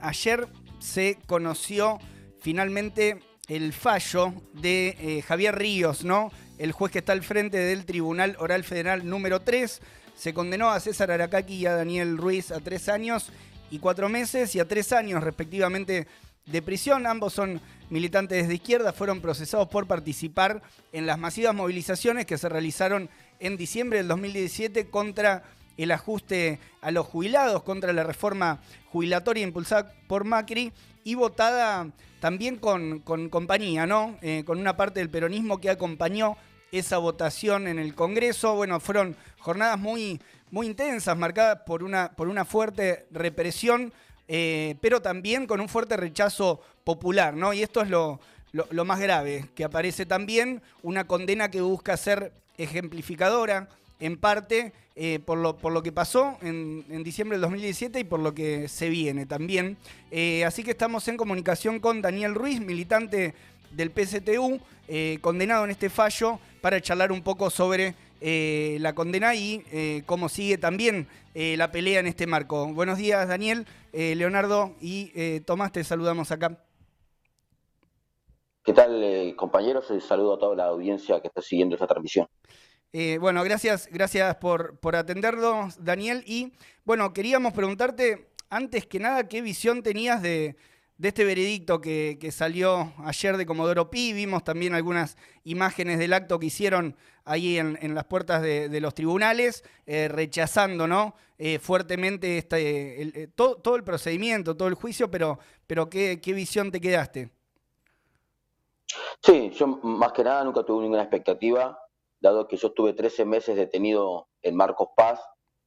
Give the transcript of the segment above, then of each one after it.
Ayer se conoció finalmente el fallo de eh, Javier Ríos, ¿no? El juez que está al frente del Tribunal Oral Federal número 3. Se condenó a César Aracaki y a Daniel Ruiz a tres años y cuatro meses y a tres años respectivamente de prisión. Ambos son militantes de izquierda, fueron procesados por participar en las masivas movilizaciones que se realizaron en diciembre del 2017 contra el ajuste a los jubilados contra la reforma jubilatoria impulsada por Macri y votada también con, compañía, ¿no? Eh, con una parte del peronismo que acompañó esa votación en el Congreso. Bueno, fueron jornadas muy, muy intensas, marcadas por una, por una fuerte represión, eh, pero también con un fuerte rechazo popular, ¿no? Y esto es lo, lo más grave, que aparece también una condena que busca ser ejemplificadora en parte eh, por, lo, por lo que pasó en, diciembre del 2017 y por lo que se viene también. Eh, así que estamos en comunicación con Daniel Ruiz, militante del PSTU, eh, condenado en este fallo, para charlar un poco sobre la condena y cómo sigue también la pelea en este marco. Buenos días, Daniel, Leonardo y Tomás, te saludamos acá. ¿Qué tal, compañeros? Saludo a toda la audiencia que está siguiendo esta transmisión. Eh, bueno, gracias, gracias por, por atendernos, Daniel. Y bueno, queríamos preguntarte, antes que nada, ¿qué visión tenías de, este veredicto que, salió ayer de Comodoro Pi? Vimos también algunas imágenes del acto que hicieron ahí en, las puertas de, los tribunales, eh, rechazando ¿no? Eh, fuertemente este, todo, el procedimiento, todo el juicio, pero, pero ¿qué, ¿qué visión te quedaste? Sí, yo más que nada nunca tuve ninguna expectativa dado que yo estuve 13 meses detenido en Marcos Paz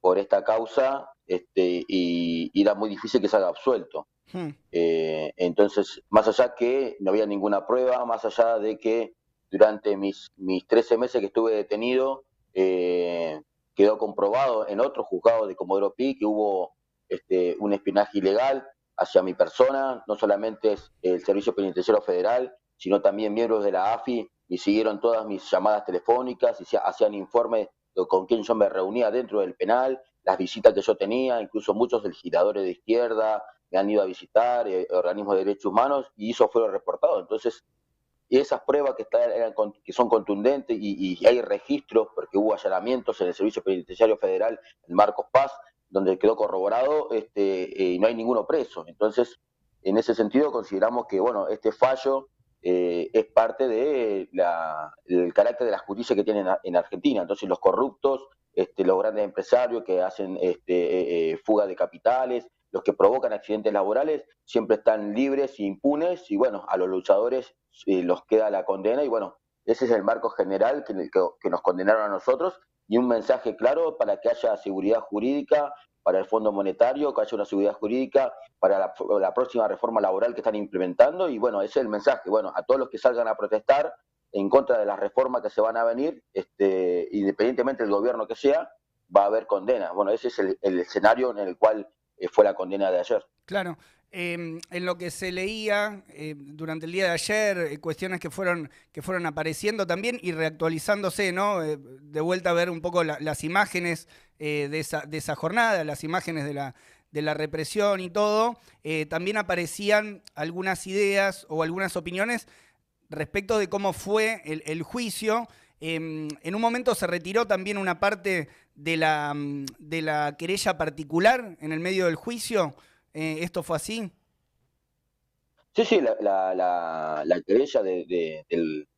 por esta causa este, y, era muy difícil que salga absuelto. Hmm. Eh, entonces, más allá que no había ninguna prueba, más allá de que durante mis, mis 13 meses que estuve detenido, eh, quedó comprobado en otro juzgado de Comodoro Pi que hubo este, un espionaje ilegal hacia mi persona, no solamente es el Servicio Penitenciario Federal, sino también miembros de la AFI y siguieron todas mis llamadas telefónicas y hacían informes de con quién yo me reunía dentro del penal, las visitas que yo tenía, incluso muchos legisladores de izquierda me han ido a visitar, eh, organismos de derechos humanos, y eso fue reportado. Entonces, y esas pruebas que, están, que son contundentes y, hay registros, porque hubo allanamientos en el Servicio Penitenciario Federal en Marcos Paz, donde quedó corroborado este, eh, y no hay ninguno preso. Entonces, en ese sentido, consideramos que bueno, este fallo eh, es parte del de carácter de la justicia que tienen en, Argentina. Entonces los corruptos, este, los grandes empresarios que hacen este, eh, eh, fuga de capitales, los que provocan accidentes laborales, siempre están libres e impunes y bueno, a los luchadores los queda la condena y bueno, ese es el marco general que nos condenaron a nosotros y un mensaje claro para que haya seguridad jurídica, para el Fondo Monetario, que haya una seguridad jurídica para la, próxima reforma laboral que están implementando. Y bueno, ese es el mensaje. Bueno, a todos los que salgan a protestar en contra de las reformas que se van a venir, este, independientemente del gobierno que sea, va a haber condena. Bueno, ese es el, escenario en el cual eh, fue la condena de ayer. Claro. Em, en lo que se leía eh, durante el día de ayer, eh, cuestiones que fueron, que fueron apareciendo también y reactualizándose, ¿no? Eh, de vuelta a ver un poco las imágenes de, esa, de esa jornada, las imágenes de la, de la represión y todo, también aparecían algunas ideas o algunas opiniones respecto de cómo fue el, juicio. Em, en un momento se retiró también una parte de la, de la querella particular en el medio del juicio. Eh, ¿Esto fue así? Sí, sí, la, la, la, querella del,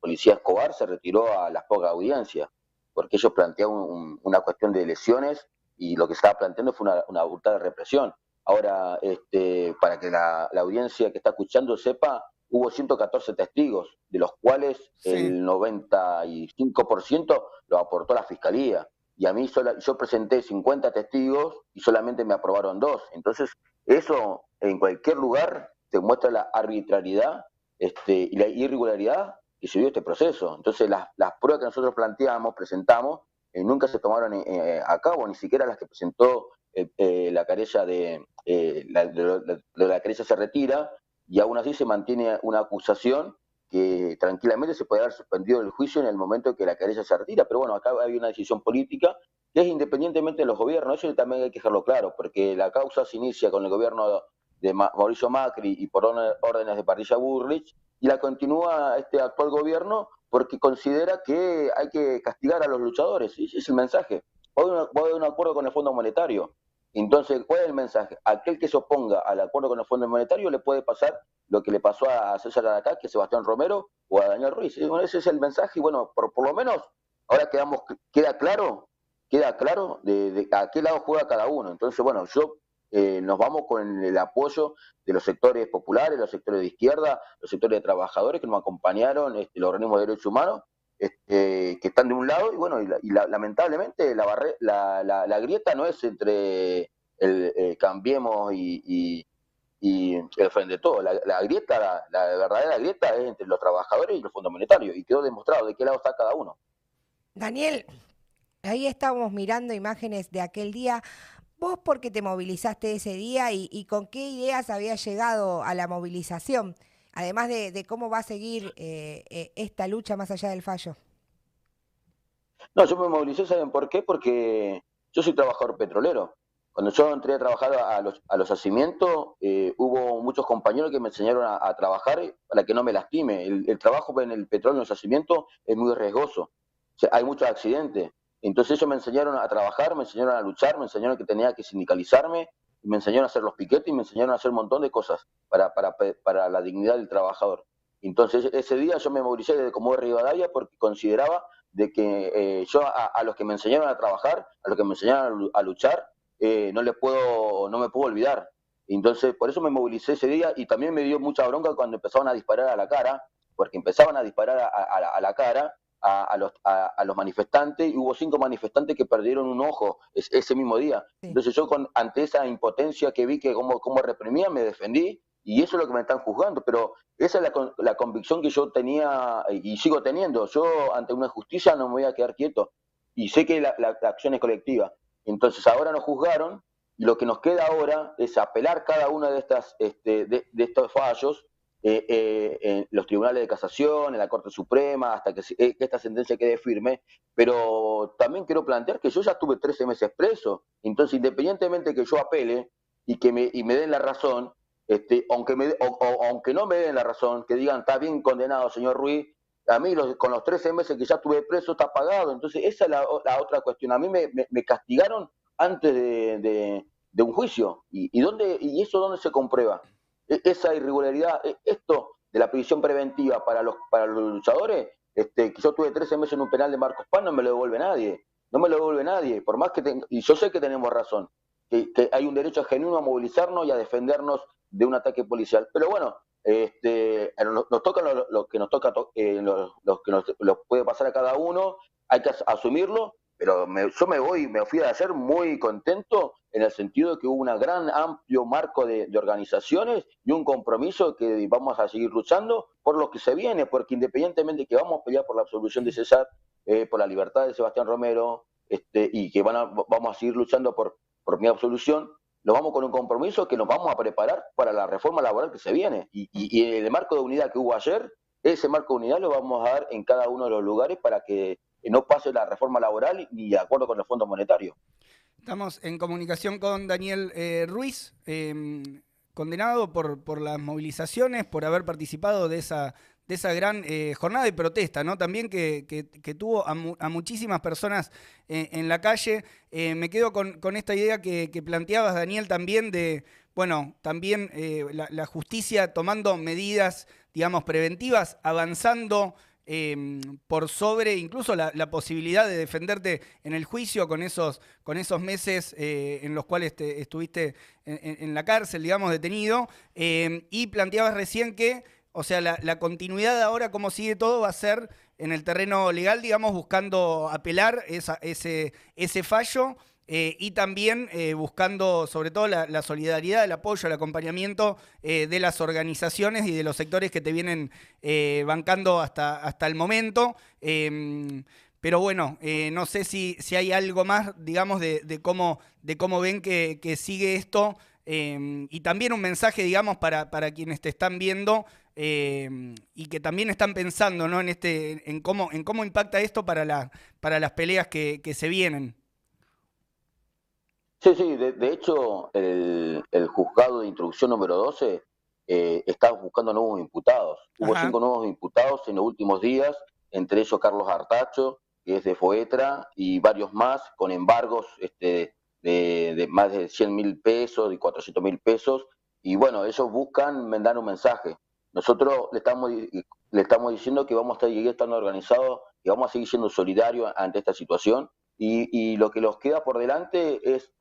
policía Escobar se retiró a las pocas audiencias, porque ellos planteaban una cuestión de lesiones y lo que estaba planteando fue una, una brutal represión. Ahora, este, para que la, audiencia que está escuchando sepa, hubo 114 testigos, de los cuales el 95% lo aportó la fiscalía y a mí yo presenté 50 testigos y solamente me aprobaron dos. Entonces, eso en cualquier lugar te muestra la arbitrariedad este, y la irregularidad que se dio este proceso. Entonces, las, pruebas que nosotros planteamos, presentamos, eh, nunca se tomaron eh, eh, a cabo, ni siquiera las que presentó la querella de, la, de, la querella se retira y aún así se mantiene una acusación que tranquilamente se puede haber suspendido el juicio en el momento en que la querella se retira. Pero bueno, acá hay una decisión política que es independientemente de los gobiernos, eso también hay que dejarlo claro, porque la causa se inicia con el gobierno de Mauricio Macri y por órdenes de Parrilla Burrich, y la continúa este actual gobierno porque considera que hay que castigar a los luchadores. Ese es el mensaje. Voy a un acuerdo con el Fondo Monetario. Entonces, ¿cuál es el mensaje? Aquel que se oponga al acuerdo con el Fondo Monetario le puede pasar lo que le pasó a César Aracá, que Sebastián Romero o a Daniel Ruiz. ese es el mensaje y bueno, por, por lo menos ahora quedamos, queda claro, queda claro de, a qué lado juega cada uno. Entonces, bueno, yo eh, nos vamos con el apoyo de los sectores populares, los sectores de izquierda, los sectores de trabajadores que nos acompañaron, este, los organismos de derechos humanos, este, que están de un lado y bueno, y, lamentablemente la, la, grieta no es entre el eh, Cambiemos y, el Frente Todo. La, grieta, la, verdadera grieta es entre los trabajadores y los fondos monetarios y quedó demostrado de qué lado está cada uno. Daniel, ahí estamos mirando imágenes de aquel día. ¿Vos por qué te movilizaste ese día y, con qué ideas habías llegado a la movilización? Además de, cómo va a seguir eh, eh, esta lucha más allá del fallo. No, yo me movilicé, ¿saben por qué? Porque yo soy trabajador petrolero. Cuando yo entré a trabajar a los, a los yacimientos, eh, hubo muchos compañeros que me enseñaron a, trabajar para que no me lastime. El, trabajo en el petróleo en los yacimientos es muy riesgoso. hay muchos accidentes. Entonces ellos me enseñaron a trabajar, me enseñaron a luchar, me enseñaron que tenía que sindicalizarme, me enseñaron a hacer los piquetes y me enseñaron a hacer un montón de cosas para, para, para la dignidad del trabajador. Entonces ese día yo me movilicé desde como de Rivadavia porque consideraba de que eh, yo a, los que me enseñaron a trabajar, a los que me enseñaron a luchar, eh, no les puedo, no me puedo olvidar. Entonces, por eso me movilicé ese día y también me dio mucha bronca cuando empezaban a disparar a la cara, porque empezaban a disparar a la cara a, los, a, los, manifestantes y hubo cinco manifestantes que perdieron un ojo ese mismo día. Entonces yo con, ante esa impotencia que vi que como, como reprimía, me defendí y eso es lo que me están juzgando, pero esa es la, la convicción que yo tenía y sigo teniendo. Yo ante una justicia no me voy a quedar quieto y sé que la, la, acción es colectiva. Entonces ahora nos juzgaron y lo que nos queda ahora es apelar cada una de estas este, de, de estos fallos eh, eh, en los tribunales de casación, en la Corte Suprema, hasta que, eh, esta sentencia quede firme. Pero también quiero plantear que yo ya estuve 13 meses preso, entonces independientemente que yo apele y que me, y me den la razón, este, aunque, me, aunque no me den la razón, que digan, está bien condenado, señor Ruiz, a mí con los 13 meses que ya estuve preso está pagado. Entonces, esa es la, otra cuestión. A mí me, me, castigaron antes de, de, un juicio. ¿Y, y, dónde, ¿Y eso dónde se comprueba? E-, esa irregularidad, e-, esto de la prisión preventiva para los, para los luchadores, este, que yo tuve 13 meses en un penal de Marcos Paz, no me lo devuelve nadie, no me lo devuelve nadie, por más que, y yo sé que tenemos razón, que, hay un derecho genuino a movilizarnos y a defendernos de un ataque policial, pero bueno, este, nos, toca lo, que nos toca, eh, lo, que nos puede pasar a cada uno, hay que asumirlo pero yo me voy, me fui a hacer muy contento en el sentido de que hubo un gran amplio marco de, organizaciones y un compromiso que vamos a seguir luchando por lo que se viene, porque independientemente de que vamos a pelear por la absolución de César, eh, por la libertad de Sebastián Romero, este, y que van a, vamos a seguir luchando por, mi absolución, nos vamos con un compromiso que nos vamos a preparar para la reforma laboral que se viene. Y, y, y el marco de unidad que hubo ayer, ese marco de unidad lo vamos a dar en cada uno de los lugares para que no pase la reforma laboral ni de acuerdo con el Fondo Monetario. Estamos en comunicación con Daniel eh, Ruiz, em, condenado por, por las movilizaciones, por haber participado de esa, de esa gran eh, jornada de protesta, ¿no? También que, tuvo a, muchísimas personas eh, en la calle. me quedo con, esta idea que, planteabas, Daniel, también de, bueno, también la, justicia tomando medidas, digamos, preventivas, avanzando Em, por sobre incluso la, posibilidad de defenderte en el juicio con esos, con esos meses eh, en los cuales estuviste en, la cárcel, digamos, detenido. Em, y planteabas recién que, o sea, la, continuidad ahora, cómo sigue todo, va a ser en el terreno legal, digamos, buscando apelar ese, ese fallo. Eh, y también eh, buscando sobre todo la, solidaridad, el apoyo, el acompañamiento eh, de las organizaciones y de los sectores que te vienen bancando hasta, hasta el momento. Em, pero bueno, no sé si, si hay algo más, digamos, de, cómo, de cómo ven que, sigue esto. Em, y también un mensaje, digamos, para, para quienes te están viendo em, y que también están pensando ¿no? en, este, en, cómo, en cómo impacta esto para, la, para las peleas que, que se vienen. Sí, sí, de, hecho el, juzgado de instrucción número 12 eh, está buscando nuevos imputados. Hubo cinco nuevos imputados en los últimos días, entre ellos Carlos Artacho, que es de Foetra, y varios más con embargos este, de, más de 100 mil pesos y 400 mil pesos. Y bueno, ellos buscan mandar un mensaje. Nosotros le estamos, le estamos diciendo que vamos a estar estando organizados y vamos a seguir siendo solidarios ante esta situación. Y, lo que nos queda por delante es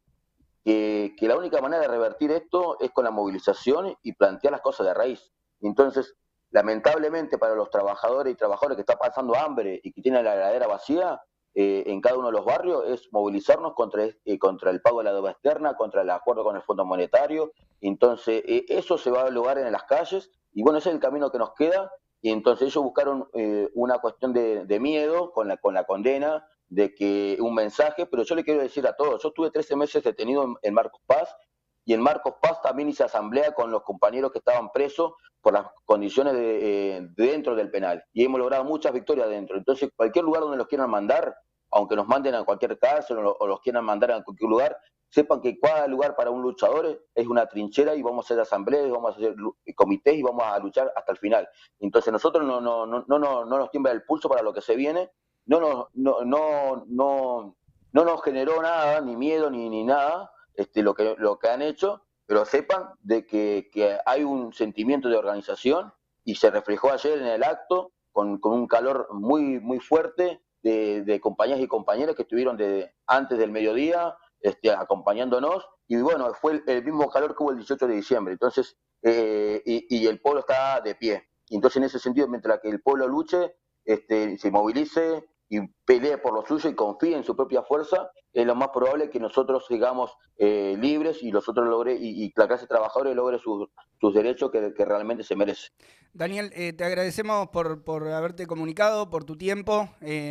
que, la única manera de revertir esto es con la movilización y plantear las cosas de raíz. Entonces, lamentablemente para los trabajadores y trabajadoras que están pasando hambre y que tienen la heladera vacía, eh, en cada uno de los barrios es movilizarnos contra, eh, contra el pago de la deuda externa, contra el acuerdo con el Fondo Monetario. Entonces, eh, eso se va a lograr en las calles y bueno, ese es el camino que nos queda. Y entonces ellos buscaron eh, una cuestión de, miedo con la, con la condena, de que un mensaje, pero yo le quiero decir a todos, yo estuve 13 meses detenido en, Marcos Paz y en Marcos Paz también hice asamblea con los compañeros que estaban presos por las condiciones de, eh, dentro del penal y hemos logrado muchas victorias dentro. Entonces, cualquier lugar donde los quieran mandar, aunque nos manden a cualquier cárcel o, los quieran mandar a cualquier lugar, sepan que cada lugar para un luchador es una trinchera y vamos a hacer asambleas, vamos a hacer comités y vamos a luchar hasta el final. Entonces nosotros no, no, no, no, no nos tiembla el pulso para lo que se viene, no nos, no, no, no, no nos generó nada, ni miedo, ni, ni nada, este, lo, que, lo que han hecho, pero sepan de que, que hay un sentimiento de organización y se reflejó ayer en el acto con, con un calor muy, muy fuerte de, de compañeras y compañeros que estuvieron de, antes del mediodía, este, acompañándonos. Y bueno, fue el, mismo calor que hubo el 18 de diciembre. Entonces, eh, y, el pueblo está de pie. Entonces, en ese sentido, mientras que el pueblo luche, este, se movilice y pelee por lo suyo y confíe en su propia fuerza, es lo más probable que nosotros sigamos eh, libres y nosotros logre y, la clase trabajadora logre sus, derechos que, realmente se merece. Daniel, eh, te agradecemos por, por haberte comunicado, por tu tiempo,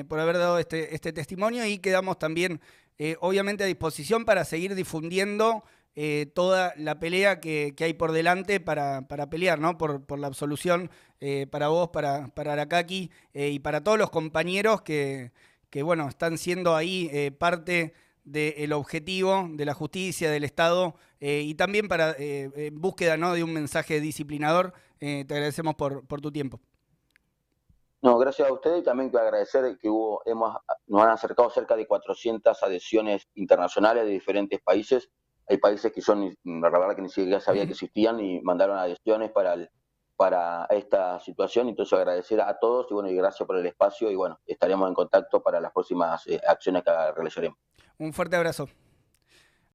por haber dado este, este testimonio y quedamos también eh, obviamente a disposición para seguir difundiendo eh, toda la pelea que, hay por delante para, pelear, ¿no? Por, la absolución eh, para vos, para, para Arakaki y para todos los compañeros que, bueno, están siendo ahí parte del objetivo de la justicia, del Estado y también para búsqueda ¿no? de un mensaje disciplinador. te agradecemos por, por tu tiempo. No, gracias a ustedes y también quiero agradecer que hubo, hemos, nos han acercado cerca de 400 adhesiones internacionales de diferentes países. Hay países que son, la verdad que ni siquiera sabía que existían y mandaron adhesiones para, para esta situación. Entonces agradecer a todos y bueno, y gracias por el espacio y bueno, estaremos en contacto para las próximas eh, acciones que realizaremos. Un fuerte abrazo.